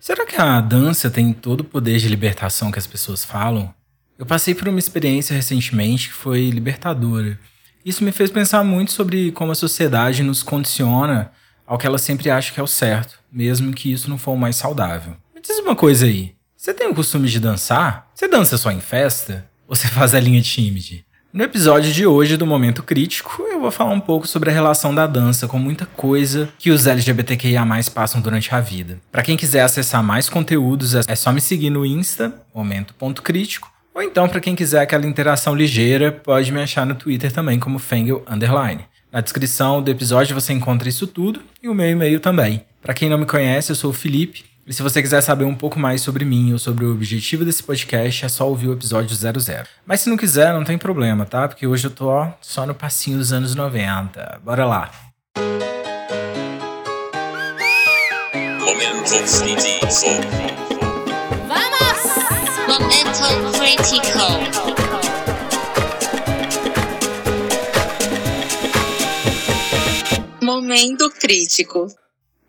Será que a dança tem todo o poder de libertação que as pessoas falam? Eu passei por uma experiência recentemente que foi libertadora. Isso me fez pensar muito sobre como a sociedade nos condiciona ao que ela sempre acha que é o certo, mesmo que isso não for o mais saudável. Me diz uma coisa aí. Você tem o costume de dançar? Você dança só em festa? Ou você faz a linha tímide? No episódio de hoje do Momento Crítico, eu vou falar um pouco sobre a relação da dança com muita coisa que os LGBTQIA+ passam durante a vida. Para quem quiser acessar mais conteúdos, é só me seguir no Insta, Momento.crítico, ou então para quem quiser aquela interação ligeira, pode me achar no Twitter também como Fengel Underline. Na descrição do episódio você encontra isso tudo e o meu e-mail também. Para quem não me conhece, eu sou o Felipe e se você quiser saber um pouco mais sobre mim ou sobre o objetivo desse podcast, é só ouvir o episódio 00. Mas se não quiser, não tem problema, tá? Porque hoje eu tô ó, só no passinho dos anos 90. Bora lá. Vamos! Momento crítico. Momento crítico.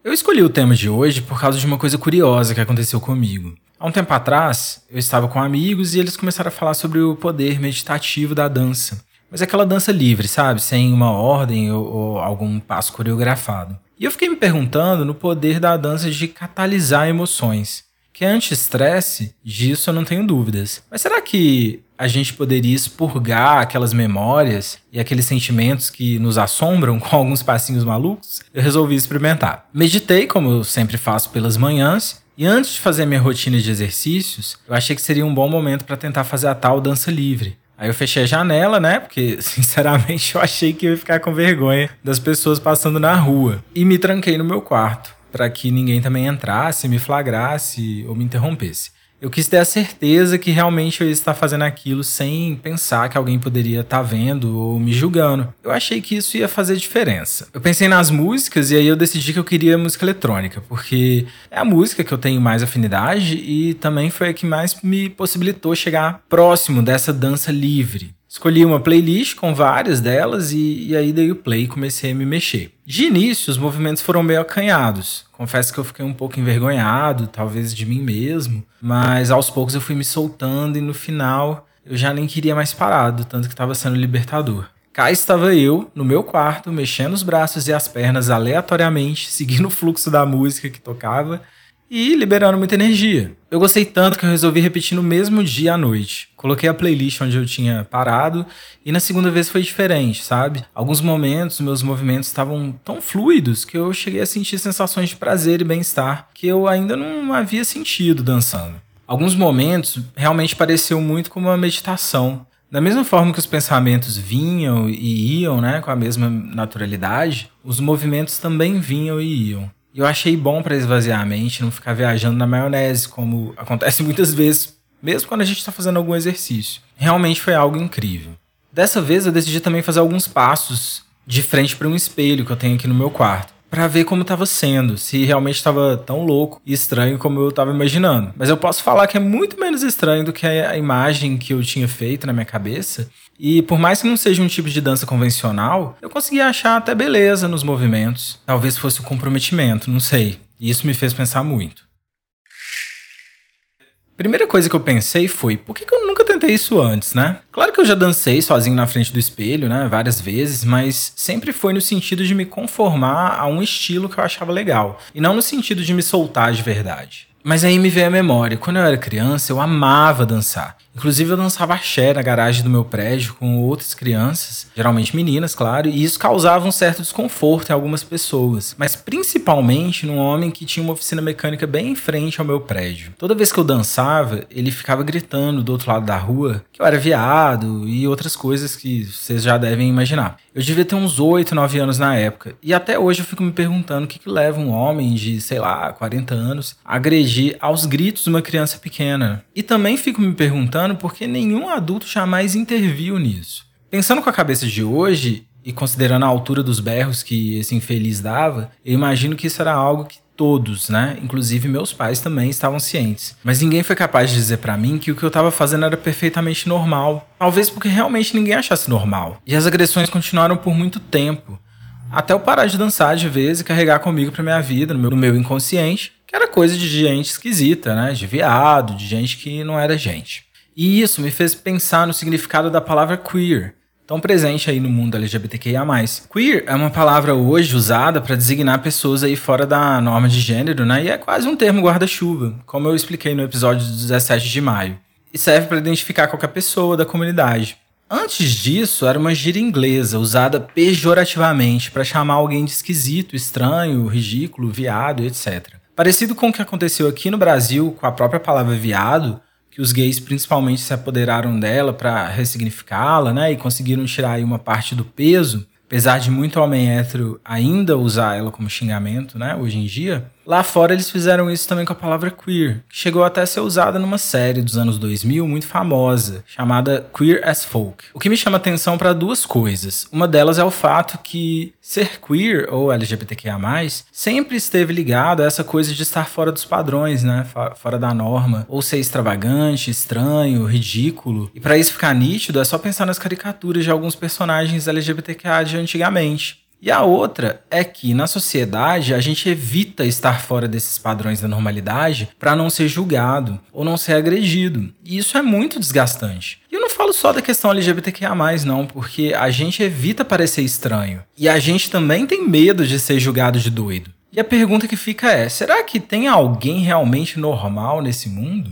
Eu escolhi o tema de hoje por causa de uma coisa curiosa que aconteceu comigo. Há um tempo atrás, eu estava com amigos e eles começaram a falar sobre o poder meditativo da dança. Mas aquela dança livre, sabe? Sem uma ordem ou, ou algum passo coreografado. E eu fiquei me perguntando no poder da dança de catalisar emoções. Que é anti-estresse, disso eu não tenho dúvidas. Mas será que a gente poderia expurgar aquelas memórias e aqueles sentimentos que nos assombram com alguns passinhos malucos? Eu resolvi experimentar. Meditei, como eu sempre faço pelas manhãs, e antes de fazer minha rotina de exercícios, eu achei que seria um bom momento para tentar fazer a tal dança livre. Aí eu fechei a janela, né? Porque, sinceramente, eu achei que eu ia ficar com vergonha das pessoas passando na rua. E me tranquei no meu quarto para que ninguém também entrasse, me flagrasse ou me interrompesse. Eu quis ter a certeza que realmente eu ia estar fazendo aquilo sem pensar que alguém poderia estar vendo ou me julgando. Eu achei que isso ia fazer diferença. Eu pensei nas músicas e aí eu decidi que eu queria música eletrônica, porque é a música que eu tenho mais afinidade e também foi a que mais me possibilitou chegar próximo dessa dança livre. Escolhi uma playlist com várias delas e, e, aí dei o play e comecei a me mexer. De início, os movimentos foram meio acanhados. Confesso que eu fiquei um pouco envergonhado, talvez de mim mesmo, mas aos poucos eu fui me soltando e no final eu já nem queria mais parado, tanto que estava sendo libertador. Cá estava eu, no meu quarto, mexendo os braços e as pernas aleatoriamente, seguindo o fluxo da música que tocava e liberando muita energia. Eu gostei tanto que eu resolvi repetir no mesmo dia à noite. Coloquei a playlist onde eu tinha parado e na segunda vez foi diferente, sabe? Alguns momentos meus movimentos estavam tão fluidos que eu cheguei a sentir sensações de prazer e bem-estar que eu ainda não havia sentido dançando. Alguns momentos realmente pareceu muito como uma meditação. Da mesma forma que os pensamentos vinham e iam, né, com a mesma naturalidade, os movimentos também vinham e iam. E eu achei bom para esvaziar a mente, não ficar viajando na maionese, como acontece muitas vezes, mesmo quando a gente está fazendo algum exercício. Realmente foi algo incrível. Dessa vez eu decidi também fazer alguns passos de frente para um espelho que eu tenho aqui no meu quarto para ver como estava sendo, se realmente estava tão louco e estranho como eu estava imaginando. Mas eu posso falar que é muito menos estranho do que a imagem que eu tinha feito na minha cabeça. E por mais que não seja um tipo de dança convencional, eu consegui achar até beleza nos movimentos. Talvez fosse o comprometimento, não sei. E isso me fez pensar muito. Primeira coisa que eu pensei foi, por que, que eu nunca tentei isso antes, né? Claro que eu já dancei sozinho na frente do espelho, né, várias vezes, mas sempre foi no sentido de me conformar a um estilo que eu achava legal, e não no sentido de me soltar de verdade. Mas aí me veio a memória, quando eu era criança, eu amava dançar. Inclusive, eu dançava axé na garagem do meu prédio com outras crianças, geralmente meninas, claro, e isso causava um certo desconforto em algumas pessoas, mas principalmente num homem que tinha uma oficina mecânica bem em frente ao meu prédio. Toda vez que eu dançava, ele ficava gritando do outro lado da rua que eu era viado e outras coisas que vocês já devem imaginar. Eu devia ter uns 8, 9 anos na época, e até hoje eu fico me perguntando o que, que leva um homem de, sei lá, 40 anos a agredir aos gritos uma criança pequena. E também fico me perguntando porque nenhum adulto jamais interviu nisso. Pensando com a cabeça de hoje e considerando a altura dos berros que esse infeliz dava, eu imagino que isso era algo que todos, né, inclusive meus pais também estavam cientes. Mas ninguém foi capaz de dizer para mim que o que eu estava fazendo era perfeitamente normal. Talvez porque realmente ninguém achasse normal. E as agressões continuaram por muito tempo. Até eu parar de dançar de vez e carregar comigo pra minha vida, no meu, no meu inconsciente, que era coisa de gente esquisita, né? De viado, de gente que não era gente. E isso me fez pensar no significado da palavra queer, tão presente aí no mundo LGBTQIA+. Queer é uma palavra hoje usada para designar pessoas aí fora da norma de gênero, né? E é quase um termo guarda-chuva, como eu expliquei no episódio do 17 de maio. E serve para identificar qualquer pessoa da comunidade. Antes disso, era uma gíria inglesa usada pejorativamente para chamar alguém de esquisito, estranho, ridículo, viado, etc. Parecido com o que aconteceu aqui no Brasil com a própria palavra viado, que os gays principalmente se apoderaram dela para ressignificá-la, né, e conseguiram tirar aí uma parte do peso, apesar de muito homem hétero ainda usar ela como xingamento, né, hoje em dia. Lá fora eles fizeram isso também com a palavra queer, que chegou até a ser usada numa série dos anos 2000 muito famosa, chamada Queer as Folk. O que me chama atenção para duas coisas. Uma delas é o fato que ser queer ou LGBTQIA+, sempre esteve ligado a essa coisa de estar fora dos padrões, né, fora da norma, ou ser extravagante, estranho, ridículo. E para isso ficar nítido, é só pensar nas caricaturas de alguns personagens LGBTQIA de antigamente. E a outra é que na sociedade a gente evita estar fora desses padrões da normalidade para não ser julgado ou não ser agredido. E isso é muito desgastante. E eu não falo só da questão LGBTQIA, não, porque a gente evita parecer estranho. E a gente também tem medo de ser julgado de doido. E a pergunta que fica é: será que tem alguém realmente normal nesse mundo?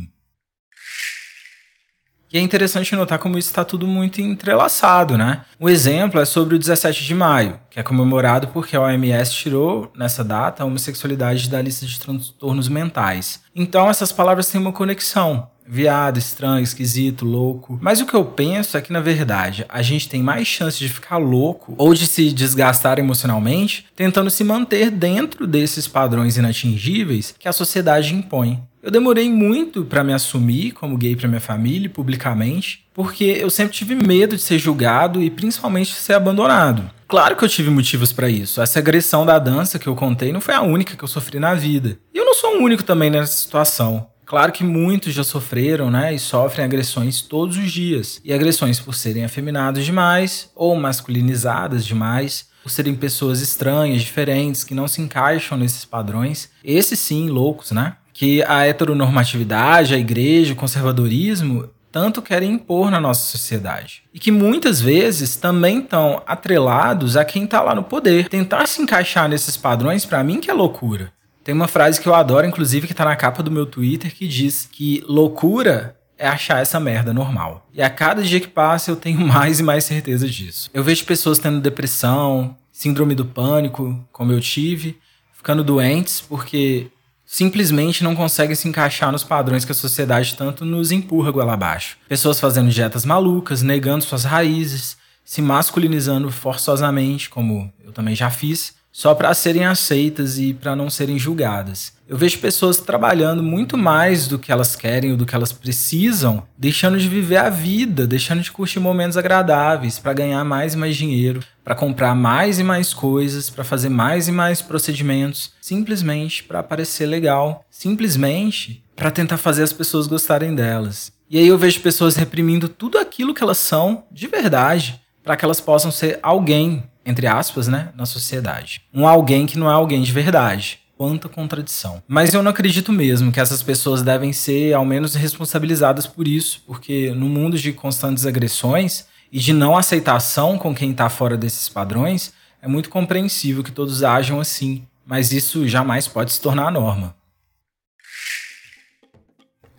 E é interessante notar como isso está tudo muito entrelaçado, né? Um exemplo é sobre o 17 de maio, que é comemorado porque a OMS tirou, nessa data, a homossexualidade da lista de transtornos mentais. Então, essas palavras têm uma conexão. Viado, estranho, esquisito, louco. Mas o que eu penso é que, na verdade, a gente tem mais chance de ficar louco ou de se desgastar emocionalmente tentando se manter dentro desses padrões inatingíveis que a sociedade impõe. Eu demorei muito para me assumir como gay para minha família, publicamente, porque eu sempre tive medo de ser julgado e principalmente de ser abandonado. Claro que eu tive motivos para isso. Essa agressão da dança que eu contei não foi a única que eu sofri na vida. E eu não sou o único também nessa situação. Claro que muitos já sofreram, né, e sofrem agressões todos os dias. E agressões por serem afeminados demais ou masculinizadas demais, por serem pessoas estranhas, diferentes, que não se encaixam nesses padrões. Esses sim, loucos, né? Que a heteronormatividade, a igreja, o conservadorismo tanto querem impor na nossa sociedade. E que muitas vezes também estão atrelados a quem está lá no poder. Tentar se encaixar nesses padrões, para mim, que é loucura. Tem uma frase que eu adoro, inclusive, que está na capa do meu Twitter, que diz que loucura é achar essa merda normal. E a cada dia que passa eu tenho mais e mais certeza disso. Eu vejo pessoas tendo depressão, síndrome do pânico, como eu tive, ficando doentes porque simplesmente não conseguem se encaixar nos padrões que a sociedade tanto nos empurra goela abaixo. Pessoas fazendo dietas malucas, negando suas raízes, se masculinizando forçosamente, como eu também já fiz, só para serem aceitas e para não serem julgadas. Eu vejo pessoas trabalhando muito mais do que elas querem ou do que elas precisam, deixando de viver a vida, deixando de curtir momentos agradáveis para ganhar mais e mais dinheiro, para comprar mais e mais coisas, para fazer mais e mais procedimentos, simplesmente para parecer legal, simplesmente para tentar fazer as pessoas gostarem delas. E aí eu vejo pessoas reprimindo tudo aquilo que elas são de verdade, para que elas possam ser alguém, entre aspas, né, na sociedade. Um alguém que não é alguém de verdade quanta contradição. Mas eu não acredito mesmo que essas pessoas devem ser, ao menos, responsabilizadas por isso, porque no mundo de constantes agressões e de não aceitação com quem está fora desses padrões, é muito compreensível que todos ajam assim, mas isso jamais pode se tornar a norma.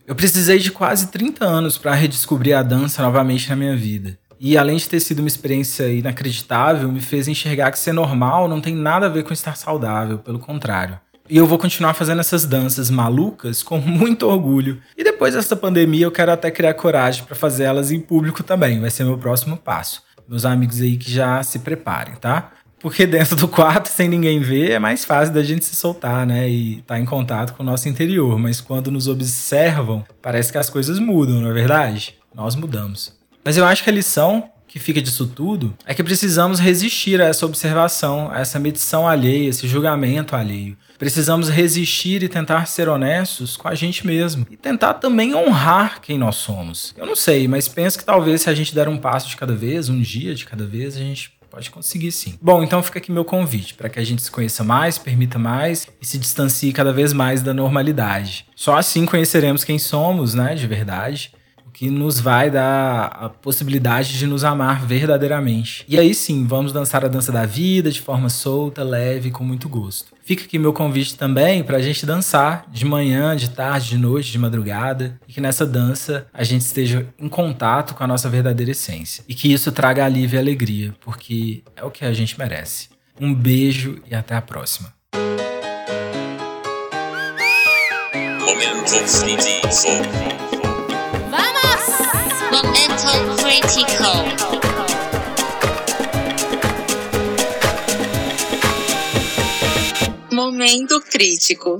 Eu precisei de quase 30 anos para redescobrir a dança novamente na minha vida. E além de ter sido uma experiência inacreditável, me fez enxergar que ser normal não tem nada a ver com estar saudável, pelo contrário. E eu vou continuar fazendo essas danças malucas com muito orgulho. E depois dessa pandemia, eu quero até criar coragem para fazer elas em público também. Vai ser meu próximo passo. Meus amigos aí que já se preparem, tá? Porque dentro do quarto, sem ninguém ver, é mais fácil da gente se soltar, né? E estar tá em contato com o nosso interior. Mas quando nos observam, parece que as coisas mudam, não é verdade? Nós mudamos. Mas eu acho que a lição que fica disso tudo é que precisamos resistir a essa observação, a essa medição alheia, esse julgamento alheio. Precisamos resistir e tentar ser honestos com a gente mesmo e tentar também honrar quem nós somos. Eu não sei, mas penso que talvez se a gente der um passo de cada vez, um dia de cada vez, a gente Pode conseguir sim. Bom, então fica aqui meu convite para que a gente se conheça mais, permita mais e se distancie cada vez mais da normalidade. Só assim conheceremos quem somos, né, de verdade que nos vai dar a possibilidade de nos amar verdadeiramente. E aí sim, vamos dançar a dança da vida de forma solta, leve, com muito gosto. Fica aqui meu convite também para a gente dançar de manhã, de tarde, de noite, de madrugada, e que nessa dança a gente esteja em contato com a nossa verdadeira essência. E que isso traga alívio e alegria, porque é o que a gente merece. Um beijo e até a próxima. Momento Momento crítico.